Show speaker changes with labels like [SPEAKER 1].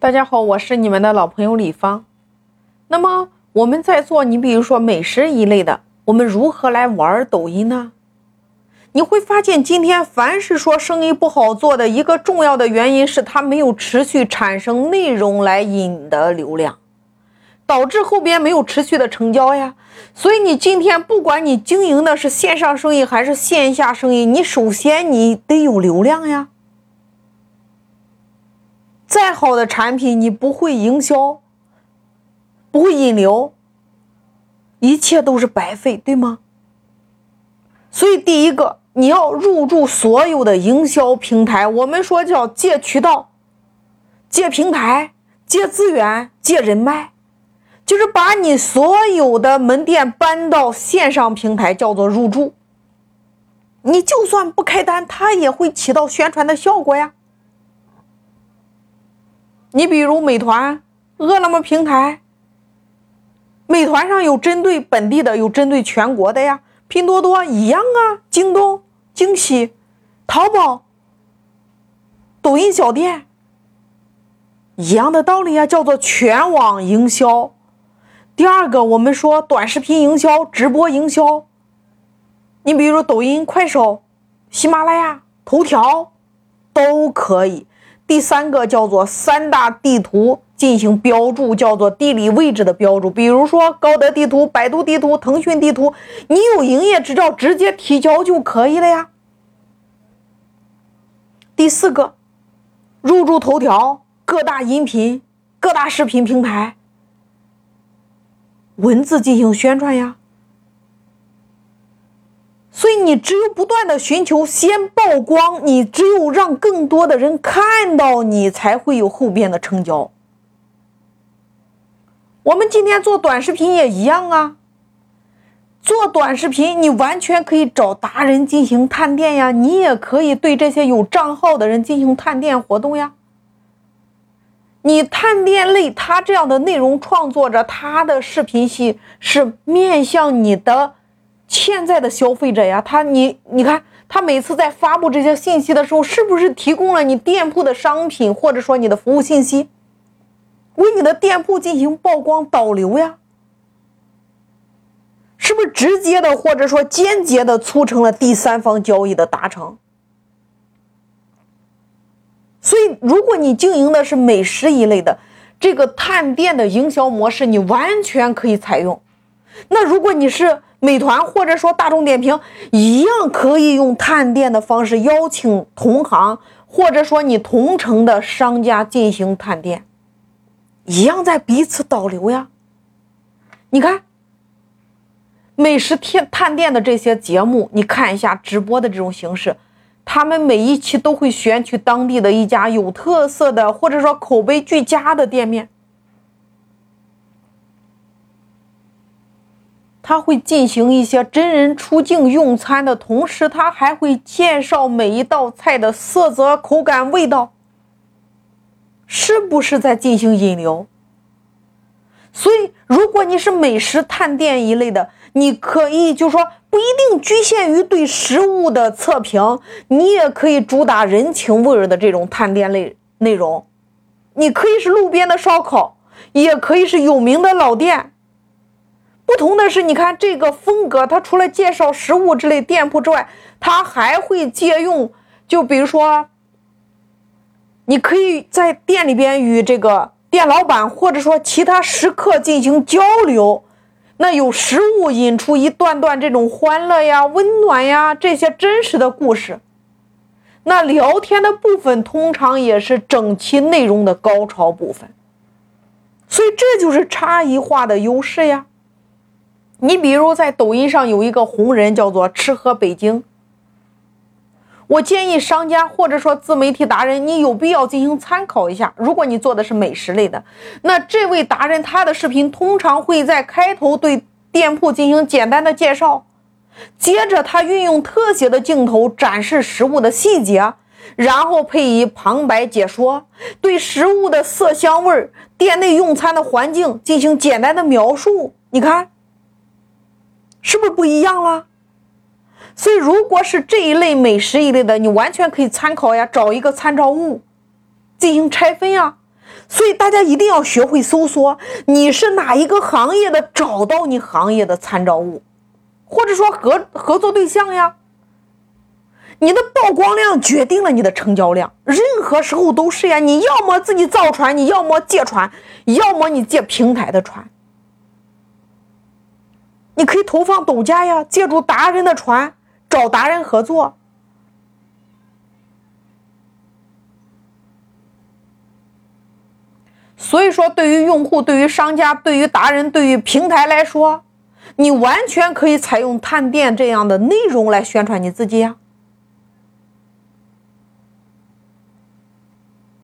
[SPEAKER 1] 大家好，我是你们的老朋友李芳。那么我们在做，你比如说美食一类的，我们如何来玩抖音呢？你会发现，今天凡是说生意不好做的一个重要的原因是它没有持续产生内容来引得流量，导致后边没有持续的成交呀。所以你今天不管你经营的是线上生意还是线下生意，你首先你得有流量呀。再好的产品，你不会营销，不会引流，一切都是白费，对吗？所以，第一个，你要入驻所有的营销平台，我们说叫借渠道、借平台、借资源、借人脉，就是把你所有的门店搬到线上平台，叫做入驻。你就算不开单，它也会起到宣传的效果呀。你比如美团、饿了么平台，美团上有针对本地的，有针对全国的呀。拼多多一样啊，京东、惊喜、淘宝、抖音小店一样的道理啊，叫做全网营销。第二个，我们说短视频营销、直播营销，你比如抖音、快手、喜马拉雅、头条都可以。第三个叫做三大地图进行标注，叫做地理位置的标注，比如说高德地图、百度地图、腾讯地图，你有营业执照直接提交就可以了呀。第四个，入驻头条、各大音频、各大视频平台，文字进行宣传呀。所以你只有不断的寻求先曝光，你只有让更多的人看到你，才会有后边的成交。我们今天做短视频也一样啊，做短视频你完全可以找达人进行探店呀，你也可以对这些有账号的人进行探店活动呀。你探店类他这样的内容创作者，他的视频系是面向你的。现在的消费者呀，他你你看，他每次在发布这些信息的时候，是不是提供了你店铺的商品或者说你的服务信息，为你的店铺进行曝光导流呀？是不是直接的或者说间接的促成了第三方交易的达成？所以，如果你经营的是美食一类的这个探店的营销模式，你完全可以采用。那如果你是美团或者说大众点评，一样可以用探店的方式邀请同行或者说你同城的商家进行探店，一样在彼此导流呀。你看，美食探探店的这些节目，你看一下直播的这种形式，他们每一期都会选取当地的一家有特色的或者说口碑俱佳的店面。他会进行一些真人出镜用餐的同时，他还会介绍每一道菜的色泽、口感、味道，是不是在进行引流？所以，如果你是美食探店一类的，你可以就说不一定局限于对食物的测评，你也可以主打人情味儿的这种探店类内容。你可以是路边的烧烤，也可以是有名的老店。不同的是，你看这个风格，它除了介绍食物之类店铺之外，它还会借用，就比如说，你可以在店里边与这个店老板或者说其他食客进行交流，那有食物引出一段段这种欢乐呀、温暖呀这些真实的故事，那聊天的部分通常也是整期内容的高潮部分，所以这就是差异化的优势呀。你比如在抖音上有一个红人叫做吃喝北京，我建议商家或者说自媒体达人，你有必要进行参考一下。如果你做的是美食类的，那这位达人他的视频通常会在开头对店铺进行简单的介绍，接着他运用特写的镜头展示食物的细节，然后配以旁白解说，对食物的色香味、店内用餐的环境进行简单的描述。你看。是不是不一样了？所以，如果是这一类美食一类的，你完全可以参考呀，找一个参照物进行拆分呀。所以大家一定要学会搜索，你是哪一个行业的，找到你行业的参照物，或者说合合作对象呀。你的曝光量决定了你的成交量，任何时候都是呀。你要么自己造船，你要么借船，要么你借平台的船。你可以投放抖家呀，借助达人的船找达人合作。所以说，对于用户、对于商家、对于达人、对于平台来说，你完全可以采用探店这样的内容来宣传你自己呀。